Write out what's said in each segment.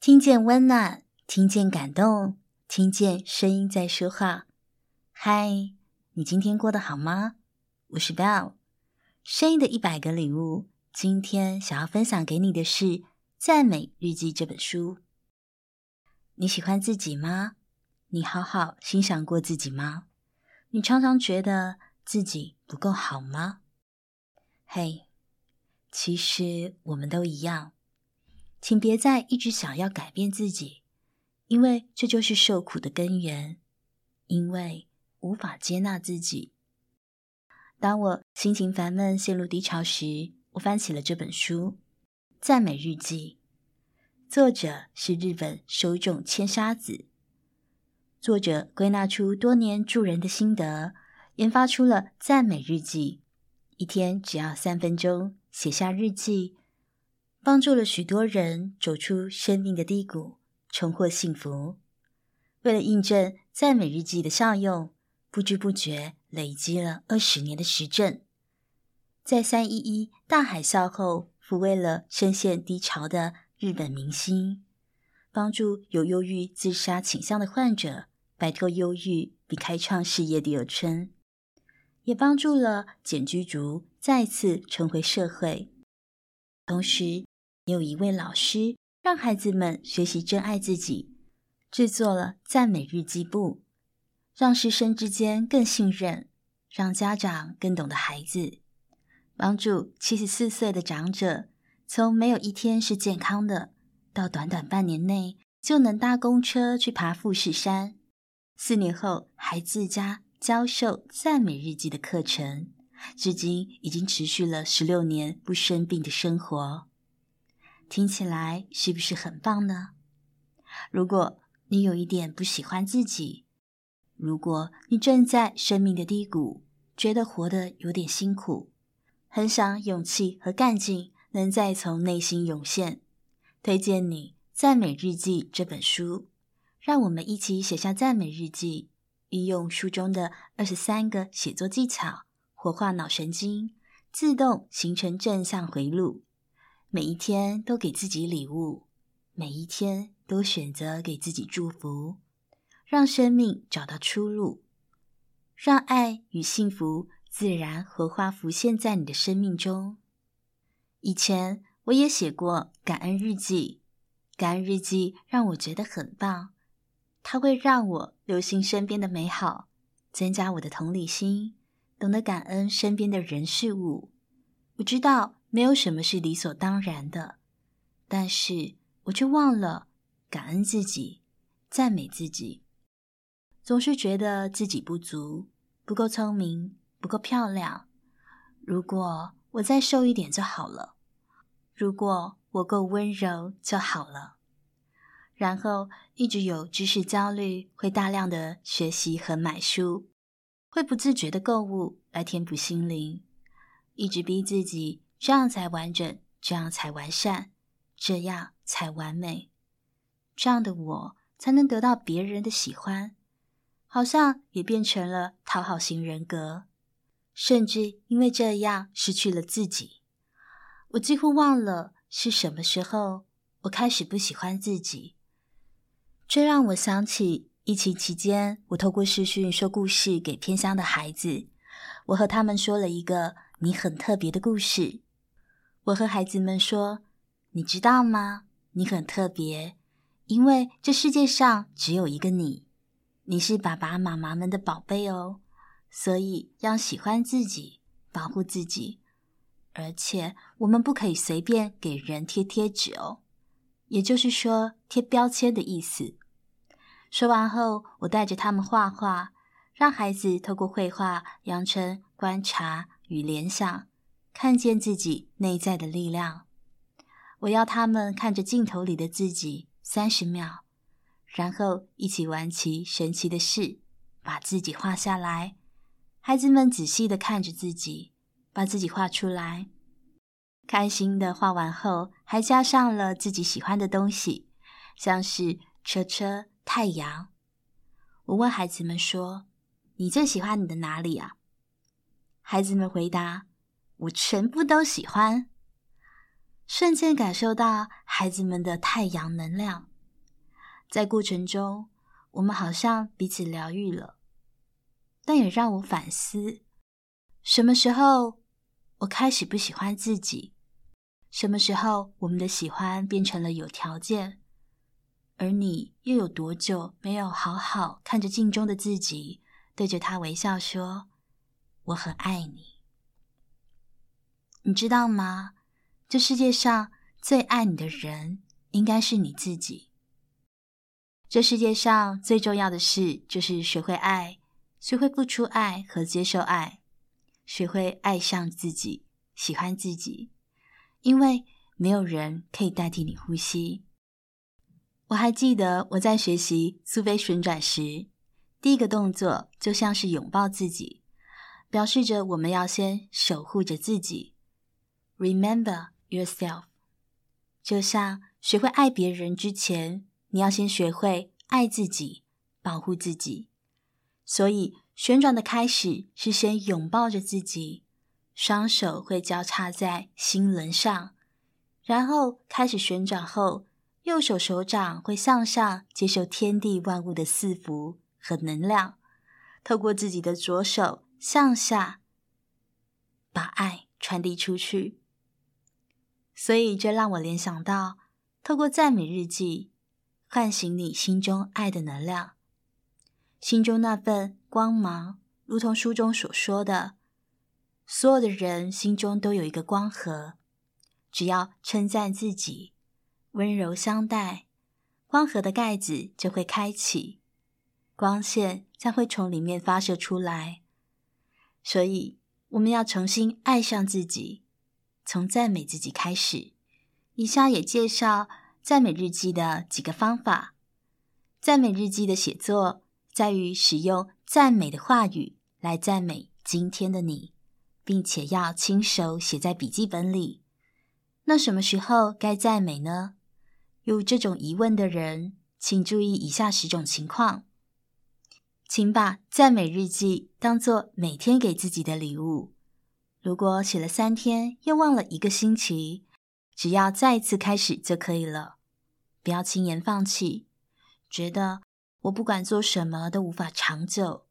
听见温暖，听见感动，听见声音在说话。嗨，你今天过得好吗？我是 bell，声音的一百个礼物。今天想要分享给你的是《赞美日记》这本书。你喜欢自己吗？你好好欣赏过自己吗？你常常觉得自己不够好吗？嘿，其实我们都一样。请别再一直想要改变自己，因为这就是受苦的根源。因为无法接纳自己。当我心情烦闷、陷入低潮时，我翻起了这本书《赞美日记》，作者是日本手冢千沙子。作者归纳出多年助人的心得，研发出了赞美日记，一天只要三分钟，写下日记。帮助了许多人走出生命的低谷，重获幸福。为了印证赞美日记的效用，不知不觉累积了二十年的实证。在三一一大海啸后，抚慰了深陷低潮的日本明星，帮助有忧郁自杀倾向的患者摆脱忧郁并开创事业第二春，也帮助了简居竹再次重回社会，同时。有一位老师让孩子们学习珍爱自己，制作了赞美日记簿，让师生之间更信任，让家长更懂得孩子，帮助七十四岁的长者从没有一天是健康的，到短短半年内就能搭公车去爬富士山，四年后还自家教授赞美日记的课程，至今已经持续了十六年不生病的生活。听起来是不是很棒呢？如果你有一点不喜欢自己，如果你正在生命的低谷，觉得活得有点辛苦，很想勇气和干劲能再从内心涌现，推荐你《赞美日记》这本书。让我们一起写下赞美日记，运用书中的二十三个写作技巧，活化脑神经，自动形成正向回路。每一天都给自己礼物，每一天都选择给自己祝福，让生命找到出路，让爱与幸福自然荷花浮现在你的生命中。以前我也写过感恩日记，感恩日记让我觉得很棒，它会让我留心身边的美好，增加我的同理心，懂得感恩身边的人事物。我知道。没有什么是理所当然的，但是我却忘了感恩自己，赞美自己。总是觉得自己不足，不够聪明，不够漂亮。如果我再瘦一点就好了，如果我够温柔就好了。然后一直有知识焦虑，会大量的学习和买书，会不自觉的购物来填补心灵，一直逼自己。这样才完整，这样才完善，这样才完美。这样的我才能得到别人的喜欢，好像也变成了讨好型人格，甚至因为这样失去了自己。我几乎忘了是什么时候，我开始不喜欢自己。这让我想起疫情期间，我透过视讯说故事给偏乡的孩子，我和他们说了一个你很特别的故事。我和孩子们说：“你知道吗？你很特别，因为这世界上只有一个你。你是爸爸妈妈们的宝贝哦，所以要喜欢自己，保护自己。而且我们不可以随便给人贴贴纸哦，也就是说贴标签的意思。”说完后，我带着他们画画，让孩子透过绘画养成观察与联想。看见自己内在的力量。我要他们看着镜头里的自己三十秒，然后一起玩起神奇的事，把自己画下来。孩子们仔细的看着自己，把自己画出来，开心的画完后，还加上了自己喜欢的东西，像是车车、太阳。我问孩子们说：“你最喜欢你的哪里啊？”孩子们回答。我全部都喜欢，瞬间感受到孩子们的太阳能量，在过程中，我们好像彼此疗愈了，但也让我反思：什么时候我开始不喜欢自己？什么时候我们的喜欢变成了有条件？而你又有多久没有好好看着镜中的自己，对着他微笑说：“我很爱你。”你知道吗？这世界上最爱你的人，应该是你自己。这世界上最重要的事，就是学会爱，学会付出爱和接受爱，学会爱上自己，喜欢自己。因为没有人可以代替你呼吸。我还记得我在学习苏菲旋转时，第一个动作就像是拥抱自己，表示着我们要先守护着自己。Remember yourself，就像学会爱别人之前，你要先学会爱自己，保护自己。所以旋转的开始是先拥抱着自己。双手会交叉在心轮上，然后开始旋转后，右手手掌会向上接受天地万物的赐福和能量，透过自己的左手向下，把爱传递出去。所以这让我联想到，透过赞美日记，唤醒你心中爱的能量，心中那份光芒，如同书中所说的。所有的人心中都有一个光盒，只要称赞自己，温柔相待，光盒的盖子就会开启，光线将会从里面发射出来。所以，我们要重新爱上自己，从赞美自己开始。以下也介绍赞美日记的几个方法。赞美日记的写作在于使用赞美的话语来赞美今天的你。并且要亲手写在笔记本里。那什么时候该赞美呢？有这种疑问的人，请注意以下十种情况。请把赞美日记当做每天给自己的礼物。如果写了三天又忘了一个星期，只要再一次开始就可以了。不要轻言放弃，觉得我不管做什么都无法长久。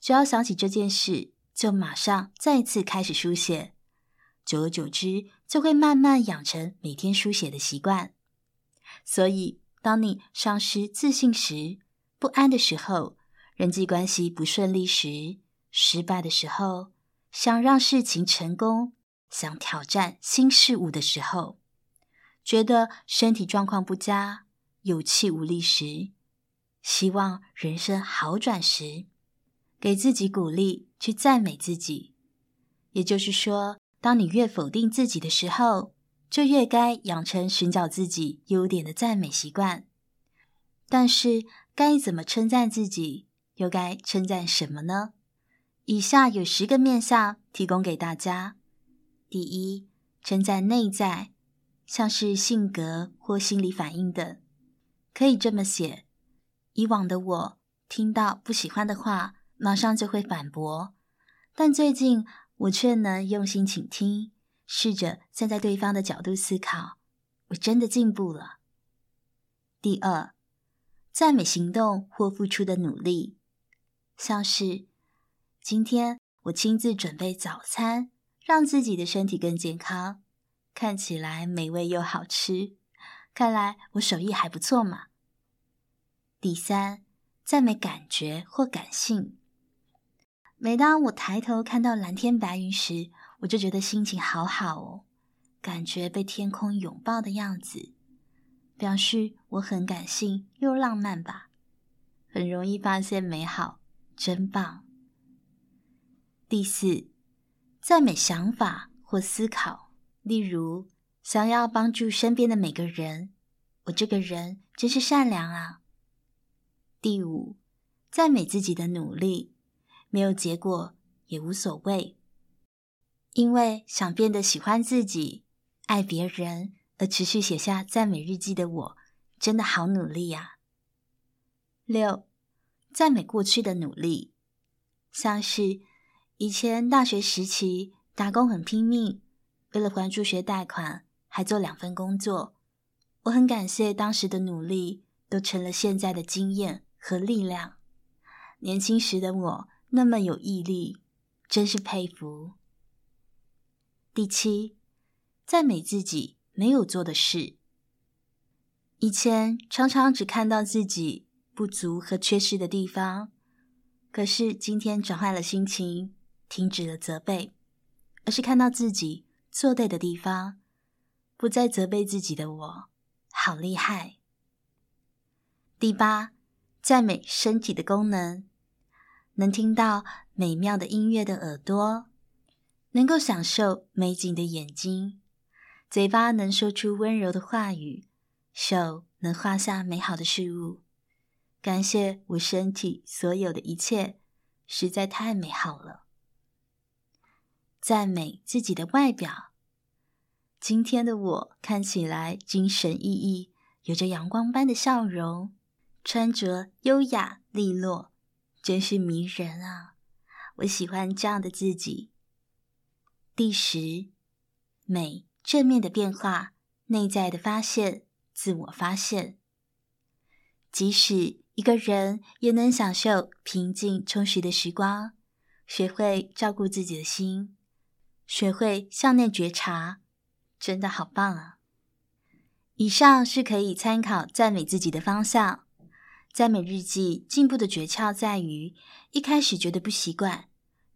只要想起这件事，就马上再次开始书写，久而久之，就会慢慢养成每天书写的习惯。所以，当你丧失自信时、不安的时候、人际关系不顺利时、失败的时候、想让事情成功、想挑战新事物的时候、觉得身体状况不佳、有气无力时、希望人生好转时，给自己鼓励，去赞美自己。也就是说，当你越否定自己的时候，就越该养成寻找自己优点的赞美习惯。但是，该怎么称赞自己？又该称赞什么呢？以下有十个面向提供给大家。第一，称赞内在，像是性格或心理反应等，可以这么写：以往的我听到不喜欢的话，马上就会反驳，但最近我却能用心倾听，试着站在对方的角度思考，我真的进步了。第二，赞美行动或付出的努力，像是今天我亲自准备早餐，让自己的身体更健康，看起来美味又好吃，看来我手艺还不错嘛。第三，赞美感觉或感性。每当我抬头看到蓝天白云时，我就觉得心情好好哦，感觉被天空拥抱的样子，表示我很感性又浪漫吧，很容易发现美好，真棒。第四，赞美想法或思考，例如想要帮助身边的每个人，我这个人真是善良啊。第五，赞美自己的努力。没有结果也无所谓，因为想变得喜欢自己、爱别人而持续写下赞美日记的我，真的好努力呀。六，赞美过去的努力，像是以前大学时期打工很拼命，为了还助学贷款还做两份工作，我很感谢当时的努力，都成了现在的经验和力量。年轻时的我那么有毅力，真是佩服。第七，赞美自己没有做的事。以前常常只看到自己不足和缺失的地方，可是今天转换了心情，停止了责备，而是看到自己做对的地方，不再责备自己的我，好厉害。第八，赞美身体的功能，能听到美妙的音乐的耳朵，能够享受美景的眼睛，嘴巴能说出温柔的话语。手能画下美好的事物，感谢我身体所有的一切，实在太美好了。赞美自己的外表，今天的我看起来精神奕奕，有着阳光般的笑容，穿着优雅利落，真是迷人啊！我喜欢这样的自己。第十，美正面的变化，内在的发现。自我发现，即使一个人也能享受平静充实的时光，学会照顾自己的心，学会向内觉察，真的好棒啊！以上是可以参考赞美自己的方向。赞美日记进步的诀窍在于，一开始觉得不习惯，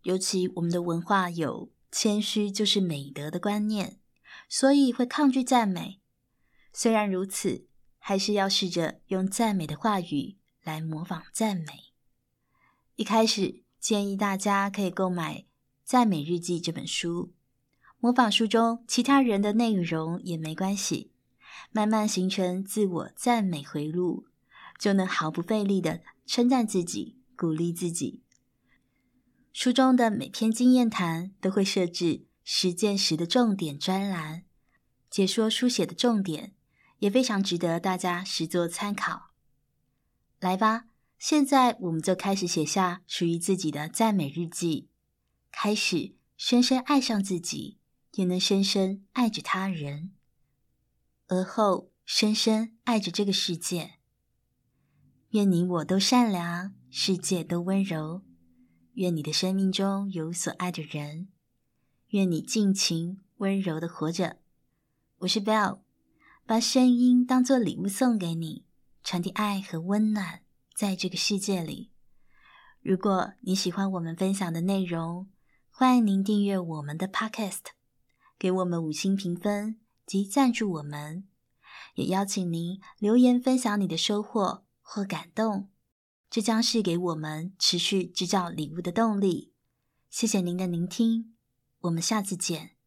尤其我们的文化有谦虚就是美德的观念，所以会抗拒赞美。虽然如此，还是要试着用赞美的话语来模仿赞美。一开始建议大家可以购买《赞美日记》这本书，模仿书中其他人的内容也没关系，慢慢形成自我赞美回路，就能毫不费力地称赞自己、鼓励自己。书中的每篇经验谈都会设置实践时的重点专栏，解说书写的重点。也非常值得大家实作参考。来吧，现在我们就开始写下属于自己的赞美日记，开始深深爱上自己，也能深深爱着他人，而后深深爱着这个世界。愿你我都善良，世界都温柔。愿你的生命中有所爱的人。愿你尽情温柔的活着。我是 Bell，。把声音当作礼物送给你，传递爱和温暖在这个世界里。如果你喜欢我们分享的内容，欢迎您订阅我们的 Podcast，给我们五星评分及赞助我们。也邀请您留言分享你的收获或感动，这将是给我们持续制造礼物的动力。谢谢您的聆听，我们下次见。